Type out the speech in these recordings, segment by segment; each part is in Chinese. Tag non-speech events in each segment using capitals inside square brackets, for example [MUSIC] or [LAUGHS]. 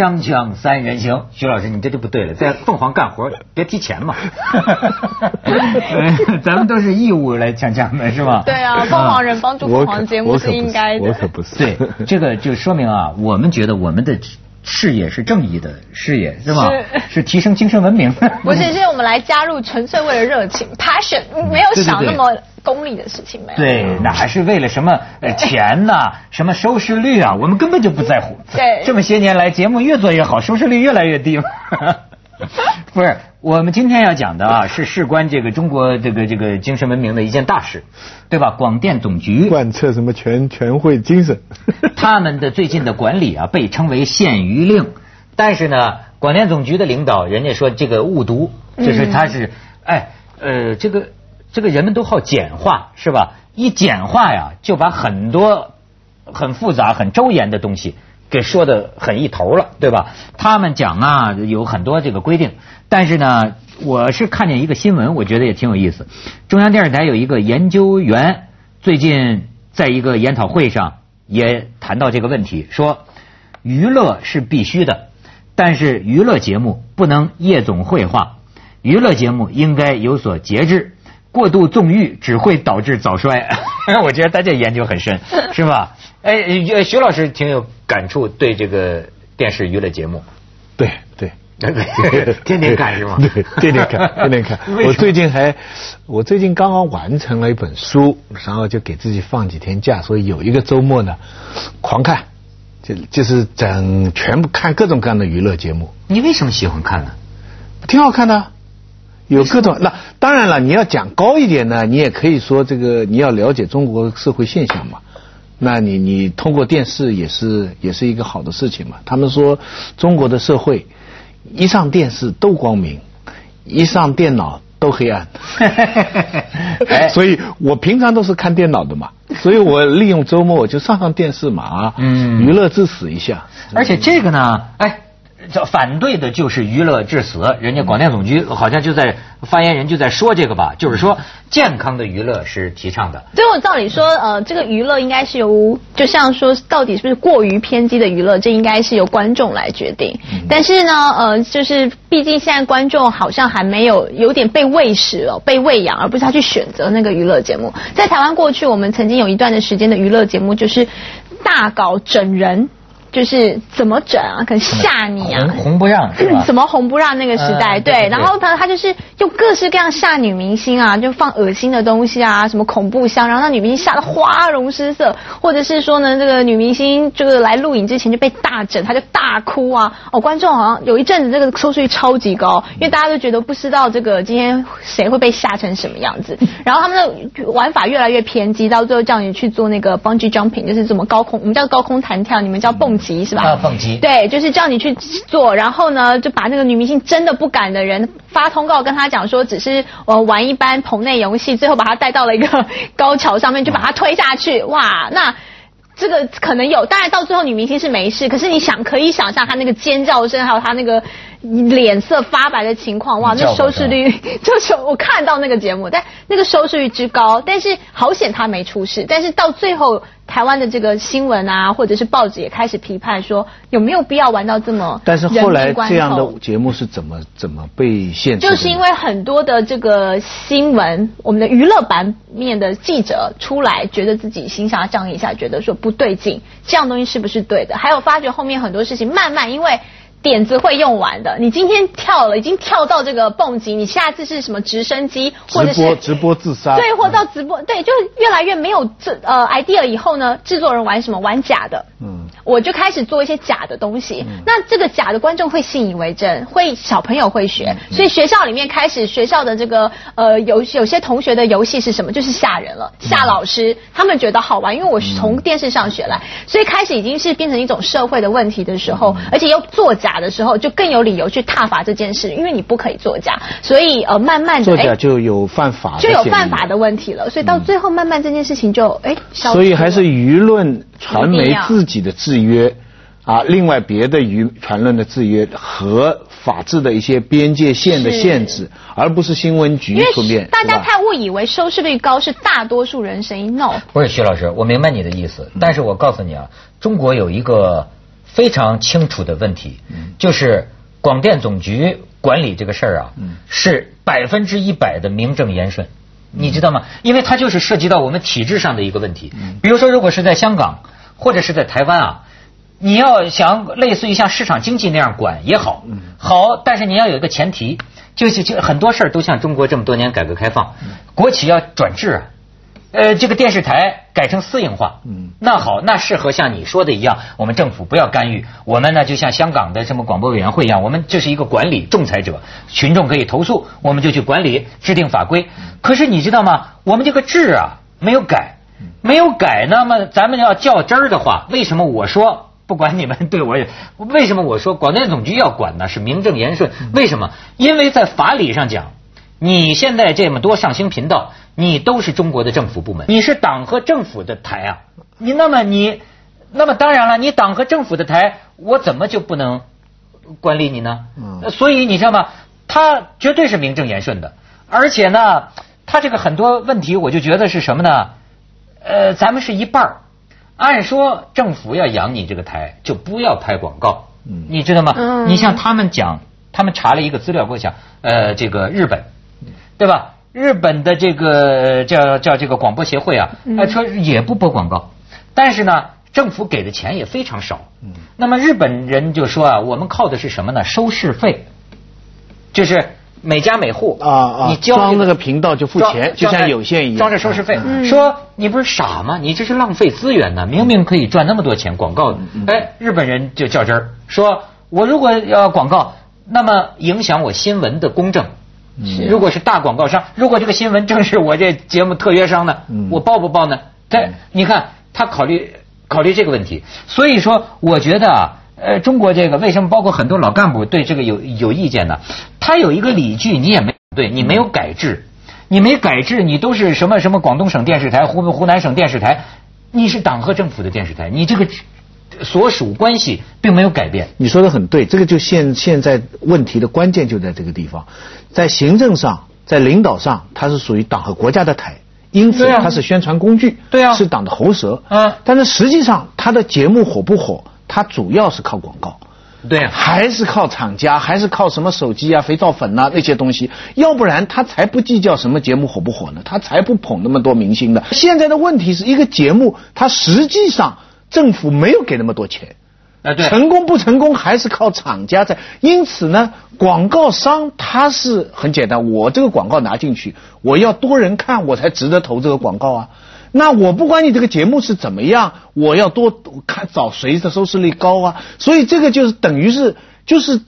锵锵三人行，徐老师，你这就不对了，在凤凰干活别提钱嘛。[LAUGHS] 咱们都是义务来锵锵的是吧？对啊，凤凰人帮助凤凰节目是应该的。我可不是。对，这个就说明啊，我们觉得我们的。事业是正义的事业，是吗？是提升精神文明。[LAUGHS] 不是，是我们来加入，纯粹为了热情，passion，没有想那么功利的事情，没有。对，那还是为了什么钱呐？什么收视率啊？我们根本就不在乎。对，这么些年来，节目越做越好，收视率越来越低。[LAUGHS] 不是，我们今天要讲的啊，是事关这个中国这个这个精神文明的一件大事，对吧？广电总局贯彻什么全全会精神？[LAUGHS] [LAUGHS] 他们的最近的管理啊，被称为限娱令，但是呢，广电总局的领导人家说这个误读，就是他是哎呃，这个这个人们都好简化是吧？一简化呀，就把很多很复杂、很周延的东西。给说的很一头了，对吧？他们讲啊，有很多这个规定，但是呢，我是看见一个新闻，我觉得也挺有意思。中央电视台有一个研究员最近在一个研讨会上也谈到这个问题，说娱乐是必须的，但是娱乐节目不能夜总会化，娱乐节目应该有所节制，过度纵欲只会导致早衰。[LAUGHS] 我觉得他这研究很深，是吧？哎，徐老师挺有感触，对这个电视娱乐节目，对对，[LAUGHS] 天天看是吗？[LAUGHS] 对，天天看，[LAUGHS] 天天看。我最近还，我最近刚刚完成了一本书，然后就给自己放几天假，所以有一个周末呢，狂看，就就是整全部看各种各样的娱乐节目。你为什么喜欢看呢？挺好看的，有各种。那当然了，你要讲高一点呢，你也可以说这个你要了解中国社会现象嘛。那你你通过电视也是也是一个好的事情嘛？他们说中国的社会一上电视都光明，一上电脑都黑暗。[LAUGHS] 所以我平常都是看电脑的嘛，所以我利用周末我就上上电视嘛啊，娱乐至死一下。而且这个呢，哎。叫反对的就是娱乐致死，人家广电总局好像就在发言人就在说这个吧，就是说健康的娱乐是提倡的。最后照理说，呃，这个娱乐应该是由，就像说到底是不是过于偏激的娱乐，这应该是由观众来决定。但是呢，呃，就是毕竟现在观众好像还没有有点被喂食了，被喂养，而不是他去选择那个娱乐节目。在台湾过去，我们曾经有一段的时间的娱乐节目就是大搞整人。就是怎么整啊？可能吓你啊！红不让是吧？[LAUGHS] 怎么红不让那个时代？对，然后他他就是用各式各样吓女明星啊，就放恶心的东西啊，什么恐怖箱，然后让女明星吓得花容失色，或者是说呢，这个女明星这个来录影之前就被大整，她就大哭啊！哦，观众好像有一阵子这个收视率超级高，因为大家都觉得不知道这个今天谁会被吓成什么样子。[LAUGHS] 然后他们的玩法越来越偏激，到最后叫你去做那个 bungee jumping，就是怎么高空，我们叫高空弹跳，你们叫蹦。级是吧？啊，蹦极。对，就是叫你去做，然后呢，就把那个女明星真的不敢的人发通告跟他讲说，只是呃玩一般棚内游戏，最后把他带到了一个高桥上面，就把他推下去。[LAUGHS] 哇，那这个可能有，当然到最后女明星是没事，可是你想可以想象她那个尖叫声，还有她那个脸色发白的情况，哇，那收视率 [LAUGHS] [LAUGHS] 就是我看到那个节目，但那个收视率之高，但是好险他没出事，但是到最后。台湾的这个新闻啊，或者是报纸也开始批判说，有没有必要玩到这么？但是后来这样的节目是怎么怎么被限制？就是因为很多的这个新闻，我们的娱乐版面的记者出来，觉得自己心下降一下，觉得说不对劲，这样东西是不是对的？还有发觉后面很多事情慢慢因为。点子会用完的。你今天跳了，已经跳到这个蹦极，你下次是什么直升机，或者是直播自杀？对，或到直播，对，就越来越没有这呃 idea。以后呢，制作人玩什么？玩假的。嗯。我就开始做一些假的东西，那这个假的观众会信以为真，会小朋友会学，所以学校里面开始学校的这个呃有有些同学的游戏是什么？就是吓人了，吓老师，他们觉得好玩，因为我是从电视上学来，所以开始已经是变成一种社会的问题的时候，而且又作假的时候，就更有理由去踏伐这件事，因为你不可以作假，所以呃慢慢的作假就有犯法，就有犯法的问题了，所以到最后慢慢这件事情就哎，所以还是舆论。传媒自己的制约啊，另外别的舆传论的制约和法治的一些边界线的限制，而不是新闻局出面。大家太误以为收视率高是大多数人声音，no。不是徐老师，我明白你的意思，但是我告诉你啊，中国有一个非常清楚的问题，就是广电总局管理这个事儿啊，是百分之一百的名正言顺，你知道吗？因为它就是涉及到我们体制上的一个问题。比如说，如果是在香港或者是在台湾啊，你要想类似于像市场经济那样管也好，好，但是你要有一个前提，就是就很多事儿都像中国这么多年改革开放，国企要转制啊。呃，这个电视台改成私营化，嗯，那好，那适合像你说的一样，我们政府不要干预，我们呢就像香港的什么广播委员会一样，我们这是一个管理仲裁者，群众可以投诉，我们就去管理，制定法规。可是你知道吗？我们这个制啊没有改，没有改，那么咱们要较真儿的话，为什么我说不管你们对我也，为什么我说广电总局要管呢？是名正言顺，为什么？因为在法理上讲，你现在这么多上星频道。你都是中国的政府部门，你是党和政府的台啊，你那么你，那么当然了，你党和政府的台，我怎么就不能管理你呢？嗯，所以你知道吗？他绝对是名正言顺的，而且呢，他这个很多问题，我就觉得是什么呢？呃，咱们是一半儿，按说政府要养你这个台，就不要拍广告，嗯，你知道吗？嗯，你像他们讲，他们查了一个资料给我讲，呃，这个日本，对吧？日本的这个叫叫这个广播协会啊，说也不播广告，但是呢，政府给的钱也非常少。那么日本人就说啊，我们靠的是什么呢？收视费，就是每家每户啊啊，你交装那个频道就付钱，就像有线一样，装着收视费。说你不是傻吗？你这是浪费资源呢，明明可以赚那么多钱广告。哎，日本人就较真儿，说我如果要广告，那么影响我新闻的公正。如果是大广告商，如果这个新闻正是我这节目特约商呢，我报不报呢？他你看他考虑考虑这个问题，所以说我觉得啊，呃，中国这个为什么包括很多老干部对这个有有意见呢？他有一个理据，你也没对，你没有改制，你没改制，你都是什么什么广东省电视台、湖湖南省电视台，你是党和政府的电视台，你这个。所属关系并没有改变。你说的很对，这个就现现在问题的关键就在这个地方，在行政上，在领导上，它是属于党和国家的台，因此它是宣传工具，对啊，是党的喉舌。嗯，但是实际上，它的节目火不火，它主要是靠广告，对，还是靠厂家，还是靠什么手机啊、肥皂粉呐那些东西，要不然他才不计较什么节目火不火呢，他才不捧那么多明星的。现在的问题是一个节目，它实际上。政府没有给那么多钱，啊，对，成功不成功还是靠厂家在。因此呢，广告商他是很简单，我这个广告拿进去，我要多人看，我才值得投这个广告啊。那我不管你这个节目是怎么样，我要多看找谁的收视率高啊。所以这个就是等于是就是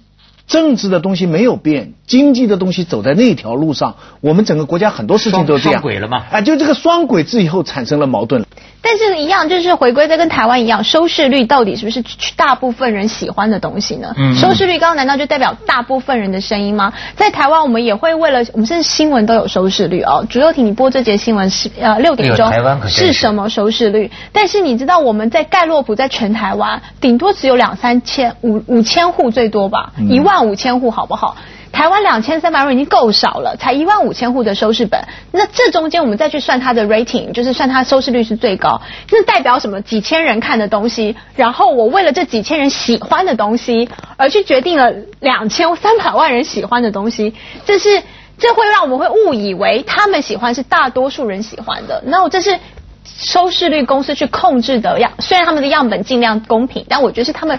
政治的东西没有变，经济的东西走在那条路上，我们整个国家很多事情都这样。双轨了吗？啊，就这个双轨制以后产生了矛盾。但是，一样就是回归在跟台湾一样，收视率到底是不是大部分人喜欢的东西呢？收视率高，难道就代表大部分人的声音吗？在台湾，我们也会为了我们甚至新闻都有收视率哦。主流体你播这节新闻是呃六点钟，是什么收视率？但是你知道我们在盖洛普在全台湾顶多只有两三千五五千户最多吧，一万五千户好不好？台湾两千三百万已经够少了，才一万五千户的收视本，那这中间我们再去算它的 rating，就是算它收视率是最高，那代表什么？几千人看的东西，然后我为了这几千人喜欢的东西，而去决定了两千三百万人喜欢的东西，这是这会让我们会误以为他们喜欢是大多数人喜欢的，那我这是收视率公司去控制的样，虽然他们的样本尽量公平，但我觉得是他们。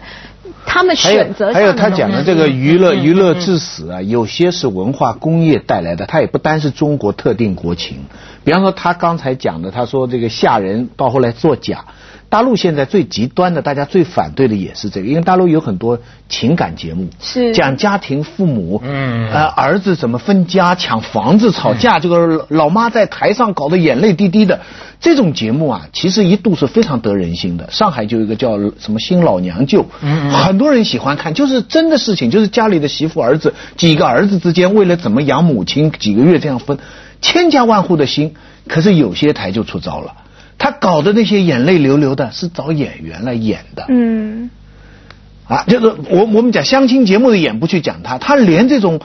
他们选择还有他讲的这个娱乐娱乐至死啊，有些是文化工业带来的，它也不单是中国特定国情。比方说他刚才讲的，他说这个吓人，到后来作假。大陆现在最极端的，大家最反对的也是这个，因为大陆有很多情感节目，是讲家庭、父母，嗯，呃，儿子怎么分家、抢房子、吵架，这个老妈在台上搞得眼泪滴滴的，这种节目啊，其实一度是非常得人心的。上海就有一个叫什么《新老娘舅》，嗯，很多人喜欢看，就是真的事情，就是家里的媳妇儿子几个儿子之间为了怎么养母亲，几个月这样分，千家万户的心。可是有些台就出招了。他搞的那些眼泪流流的，是找演员来演的。嗯，啊，就是我我们讲相亲节目的演不去讲他，他连这种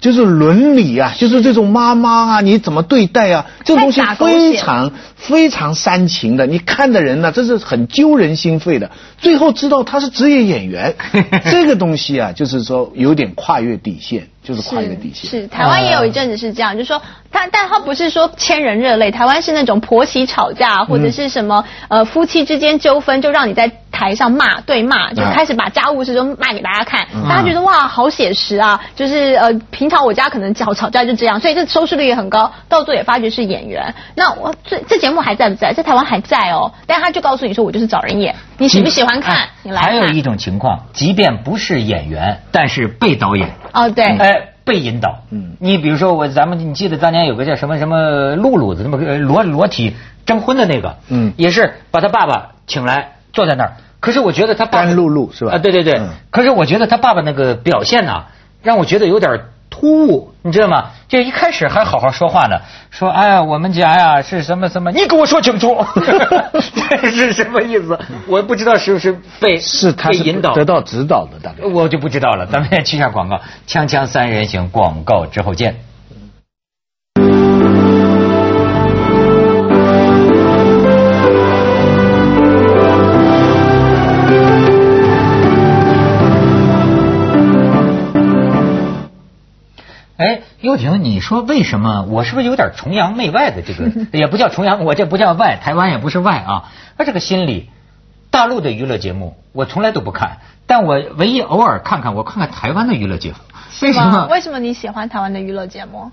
就是伦理啊，就是这种妈妈啊，你怎么对待啊？这种东西非常非常煽情的，你看的人呢，这是很揪人心肺的。最后知道他是职业演员，[LAUGHS] 这个东西啊，就是说有点跨越底线，就是跨越底线。是台湾也有一阵子是这样，就是说他，但他不是说千人热泪，台湾是那种婆媳吵架或者是什么、呃夫妻之间纠纷，就让你在台上骂对骂，就开始把家务事都卖给大家看，大家觉得哇好写实啊，就是呃平常我家可能吵吵架就这样，所以这收视率也很高，到最后也发觉是演员。那我这这节目还在不在？在台湾还在哦，但他就告诉你说我就是找人演，你喜不喜欢看？你来。还有一种情况，即便不是演员，但是被导演。哦对。哎，被引导。嗯你比如说我，咱们你记得当年有个叫什么什么露露的，那么个裸裸体征婚的那个，嗯也是把他爸爸请来坐在那儿。可是我觉得他爸爸甘露露是吧啊，对对对。嗯可是我觉得他爸爸那个表现呐、让我觉得有点突兀，你知道吗？就一开始还好好说话呢，说哎呀，我们家呀是什么什么，你给我说清楚，[LAUGHS] 这是什么意思？我不知道是不是被是他引导得到指导的，大概。我就不知道了，咱们先去下广告，锵锵三人行广告之后见。哎，优婷，你说为什么我是不是有点崇洋媚外的这个？[LAUGHS] 也不叫崇洋，我这不叫外，台湾也不是外啊。他这个心理，大陆的娱乐节目我从来都不看，但我唯一偶尔看看，我看看台湾的娱乐节目。为什么？为什么你喜欢台湾的娱乐节目？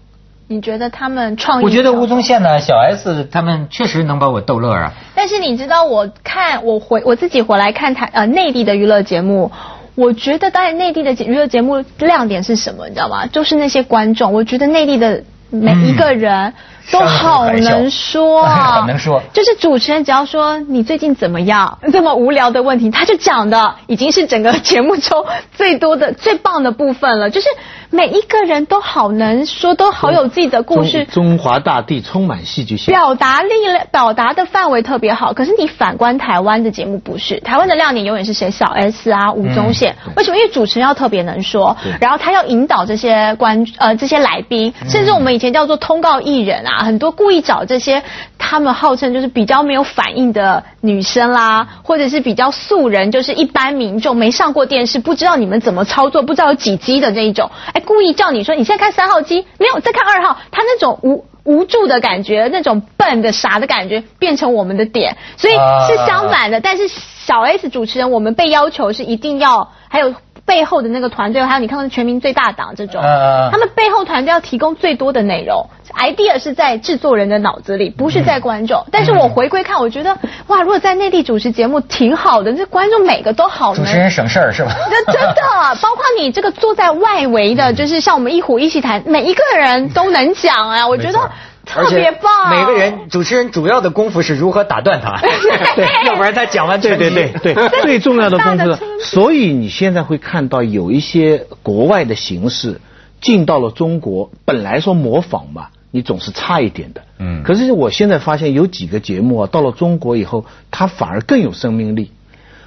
你觉得他们创意？我觉得吴宗宪呢、小 S 他们确实能把我逗乐啊。但是你知道，我看我回我自己回来看台呃内地的娱乐节目，我觉得当然内地的娱乐节目亮点是什么，你知道吗？就是那些观众，我觉得内地的每一个人都好能说啊，[LAUGHS] 很能说就是主持人只要说你最近怎么样，这么无聊的问题，他就讲的已经是整个节目中最多的、最棒的部分了。就是每一个人都好能说，都好有自己的故事中。[LAUGHS] 中华大地充满戏剧性。表达力量、表达的范围特别好，可是你反观台湾的节目不是，台湾的亮点永远是谁？小 S 啊，吴宗宪。为什么？因为主持人要特别能说，然后他要引导这些观呃这些来宾，甚至我们以前叫做通告艺人啊，很多故意找这些他们号称就是比较没有反应的女生啦，或者是比较素人，就是一般民众没上过电视，不知道你们怎么操作，不知道有几机的那一种，哎，故意叫你说你现在看三号机，没有再看二号，他那种无。无助的感觉，那种笨的傻的感觉，变成我们的点，所以是相反的。但是小 S 主持人，我们被要求是一定要，还有背后的那个团队，还有你看到全民最大党这种，呃他们背后团队要提供最多的内容，idea 是在制作人的脑子里，不是在观众。但是我回归看，我觉得哇，如果在内地主持节目挺好的，这观众每个都好能主持人省事儿是吧？那真的，[LAUGHS] 包括你这个坐在外围的，就是像我们一虎一起谈，每一个人都能讲啊，我觉得特别棒。而且每个人主持人主要的功夫是如何打断他，[LAUGHS] 对要不然他讲完对全对对对，[LAUGHS] 最重要的功夫所以你现在会看到有一些国外的形式进到了中国，本来说模仿嘛，你总是差一点的。嗯可是我现在发现有几个节目啊，到了中国以后，它反而更有生命力，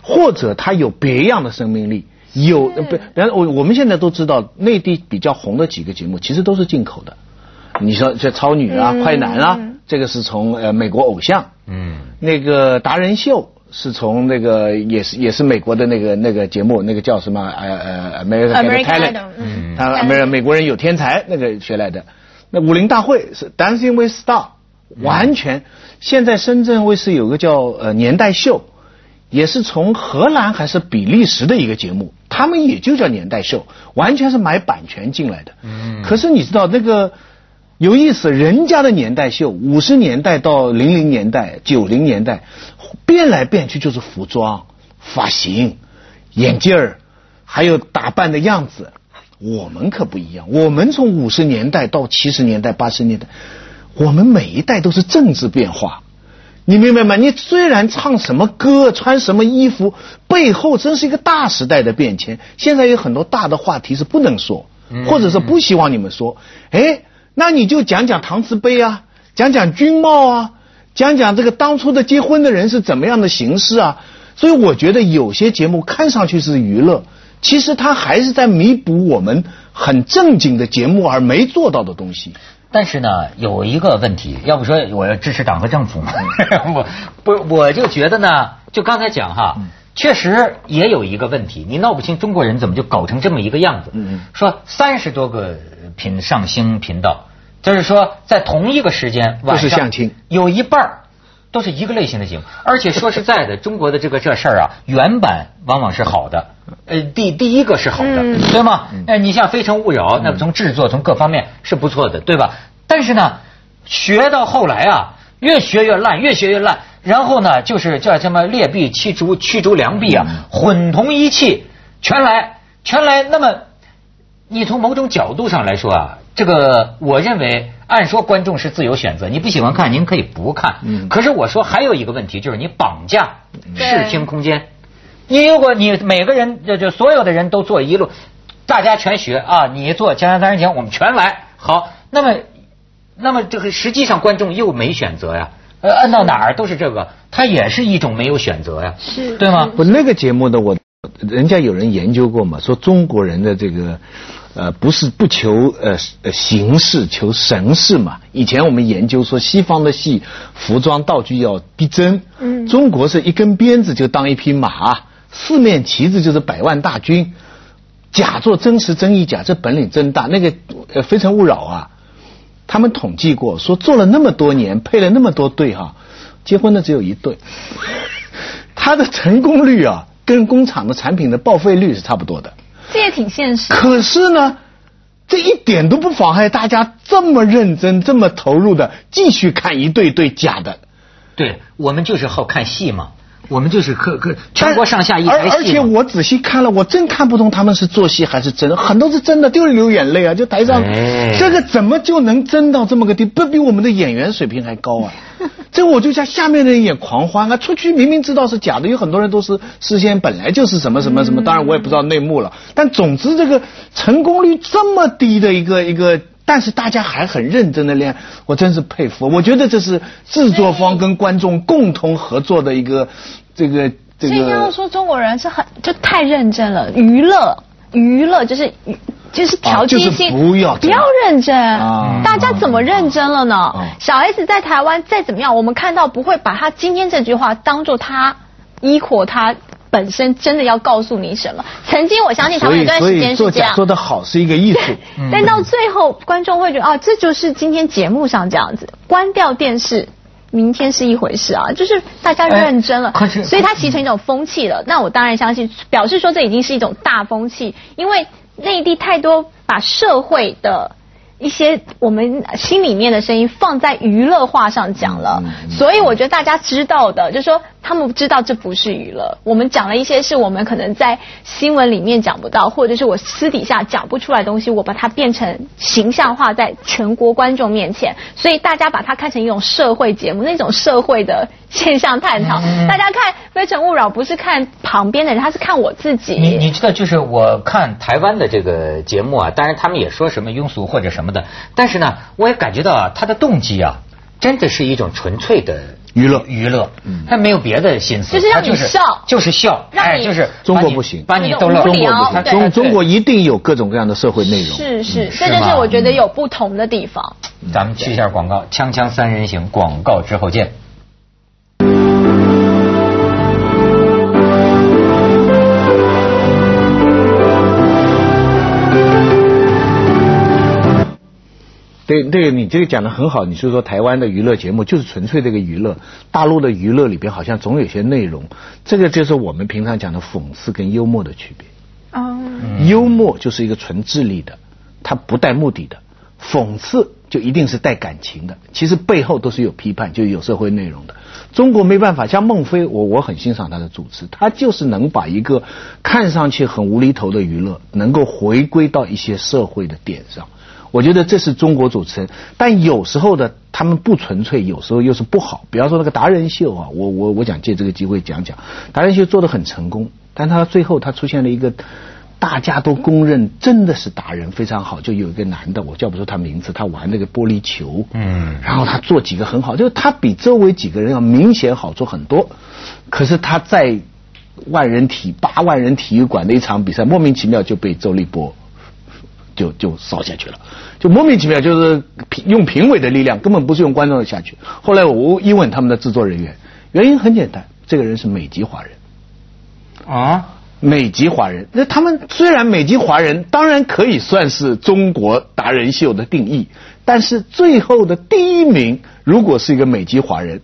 或者它有别样的生命力。有，呃不，然后我我们现在都知道，内地比较红的几个节目，其实都是进口的。你说这超女啊、嗯。快男啊，这个是从呃美国偶像，嗯，那个达人秀是从那个也是也是美国的那个那个节目，那个叫什么呃呃 American Talent，嗯。他美美国人有天才那个学来的。那武林大会是 Dancing with Star，完全。现在深圳卫视有个叫呃年代秀，也是从荷兰还是比利时的一个节目，他们也就叫年代秀，完全是买版权进来的。嗯。可是你知道那个有意思，人家的年代秀，五十年代到零零年代、九零年代，变来变去就是服装、发型、眼镜儿，还有打扮的样子。我们可不一样，我们从五十年代到七十年代、八十年代，我们每一代都是政治变化。你明白吗？你虽然唱什么歌、穿什么衣服，背后真是一个大时代的变迁。现在有很多大的话题是不能说，或者是不希望你们说。哎，那你就讲讲搪瓷杯啊，讲讲军帽啊，讲讲这个当初的结婚的人是怎么样的形式啊。所以我觉得有些节目看上去是娱乐，其实它还是在弥补我们很正经的节目而没做到的东西。但是呢，有一个问题，要不说我要支持党和政府嘛，[LAUGHS] 我不我就觉得呢，就刚才讲哈，确实也有一个问题，你闹不清中国人怎么就搞成这么一个样子。嗯嗯说三十多个频上星频道，就是说在同一个时间晚上相亲有一半儿都是一个类型的节目，而且说实在的，[LAUGHS] 中国的这个这事儿啊，原版往往是好的，呃，第第一个是好的，嗯对吗？呃，你像《非诚勿扰》，那从制作从各方面是不错的，对吧？但是呢，学到后来啊，越学越烂，越学越烂，然后呢，就是叫什么劣币驱逐驱逐良币啊，混同一气，全来全来。那么，你从某种角度上来说啊，这个我认为，按说观众是自由选择，你不喜欢看，您可以不看。嗯可是我说还有一个问题，就是你绑架视听空间。你如果你每个人就就所有的人都做一路，大家全学啊，你做《锵锵三人行》，我们全来。好，那么那么这个实际上观众又没选择呀。呃，按到哪儿都是这个，它也是一种没有选择呀，是对吗？我那个节目的，我人家有人研究过嘛，说中国人的这个呃不是不求呃呃形式，求神似嘛。以前我们研究说西方的戏服装道具要逼真，嗯中国是一根鞭子就当一匹马，四面旗子就是百万大军，假作真实真亦假，这本领真大。那个呃《非诚勿扰》啊，他们统计过，说做了那么多年，配了那么多对哈，结婚的只有一对，[LAUGHS] 他的成功率啊，跟工厂的产品的报废率是差不多的。这也挺现实。可是呢，这一点都不妨碍大家这么认真、这么投入的继续看一对对假的。对我们就是好看戏嘛，我们就是可可全国上下一台戏而而且我仔细看了，我真看不懂他们是做戏还是真，很多是真的，就是流眼泪啊！就台上、哎这个怎么就能真到这么个地，不比我们的演员水平还高啊？[LAUGHS] 这我就像下面的人也狂欢啊！出去明明知道是假的，有很多人都是事先本来就是什么什么什么，当然我也不知道内幕了。但总之这个成功率这么低的一个一个。但是大家还很认真的练，我真是佩服。我觉得这是制作方跟观众共同合作的一个这个这所以刚刚说中国人是很就太认真了，娱乐娱乐就是就是调剂就是性，不要不要认真啊大家怎么认真了呢？啊小 S 在台湾再怎么样，我们看到不会把他今天这句话当做他依火他本身真的要告诉你什么。曾经我相信他们有段时间是这样。做的好是一个艺术。但到最后，观众会觉得啊，这就是今天节目上这样子，关掉电视。明天是一回事啊，就是大家认真了，哎可是所以它形成一种风气了。那我当然相信，表示说这已经是一种大风气，因为内地太多把社会的一些我们心里面的声音放在娱乐化上讲了，所以我觉得大家知道的，就是说他们知道这不是娱乐，我们讲了一些是我们可能在新闻里面讲不到，或者是我私底下讲不出来的东西，我把它变成形象化在全国观众面前，所以大家把它看成一种社会节目，那种社会的现象探讨。大家看《非诚勿扰》不是看旁边的人，他是看我自己。你你知道，就是我看台湾的这个节目啊，当然他们也说什么庸俗或者什么的，但是呢，我也感觉到啊，他的动机啊，真的是一种纯粹的娱乐。娱乐，他没有别的心思，就是让你他就是笑。就是笑，哎，就是中国不行。把你逗乐，中国不行。中中国一定有各种各样的社会内容。是是，嗯这就是我觉得有不同的地方。咱们去一下广告，锵锵三人行广告之后见。对，对你这个讲的很好。你是说台湾的娱乐节目就是纯粹这个娱乐，大陆的娱乐里边好像总有些内容，这个就是我们平常讲的讽刺跟幽默的区别。嗯，幽默就是一个纯智力的，它不带目的的；讽刺就一定是带感情的，其实背后都是有批判，就有社会内容的。中国没办法，像孟非，我我很欣赏他的主持，他就是能把一个看上去很无厘头的娱乐，能够回归到一些社会的点上。我觉得这是中国主持人，但有时候的他们不纯粹，有时候又是不好。比方说那个达人秀啊，我我我想借这个机会讲讲，达人秀做的很成功，但他最后他出现了一个大家都公认真的是达人，非常好。就有一个男的，我叫不出他名字，他玩那个玻璃球，嗯然后他做几个很好，就是他比周围几个人要明显好做很多，可是他在万人体八万人体育馆的一场比赛，莫名其妙就被周立波就就烧下去了，就莫名其妙就是评用评委的力量，根本不是用观众的下去。后来我一问他们的制作人员，原因很简单，这个人是美籍华人。啊，美籍华人，那他们虽然美籍华人，当然可以算是中国达人秀的定义，但是最后的第一名如果是一个美籍华人，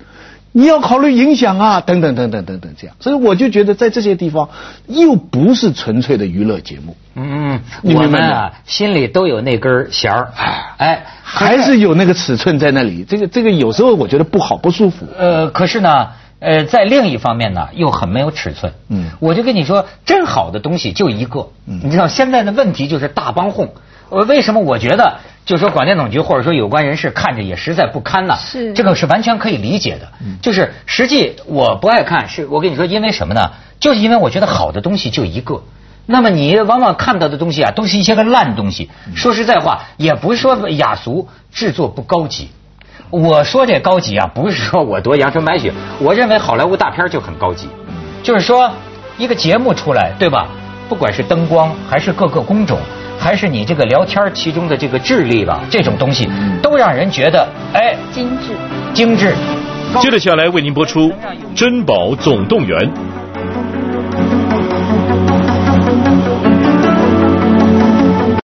你要考虑影响啊，等等等等等等这样，所以我就觉得在这些地方又不是纯粹的娱乐节目，嗯，我们啊心里都有那根弦儿，哎，还是有那个尺寸在那里，这个这个有时候我觉得不好不舒服。呃，可是呢，呃，在另一方面呢，又很没有尺寸。嗯我就跟你说，真好的东西就一个。嗯你知道现在的问题就是大帮哄。呃，为什么我觉得，就说广电总局或者说有关人士看着也实在不堪呐？是这个是完全可以理解的。嗯就是实际我不爱看，是我跟你说，因为什么呢？就是因为我觉得好的东西就一个。那么你往往看到的东西啊，都是一些个烂东西。嗯说实在话，也不是说雅俗，制作不高级。我说这高级啊，不是说我多阳春白雪，我认为好莱坞大片就很高级，就是说一个节目出来，对吧？不管是灯光，还是各个工种，还是你这个聊天其中的这个智力吧，这种东西都让人觉得哎精致。精致。接着下来为您播出《珍宝总动员》。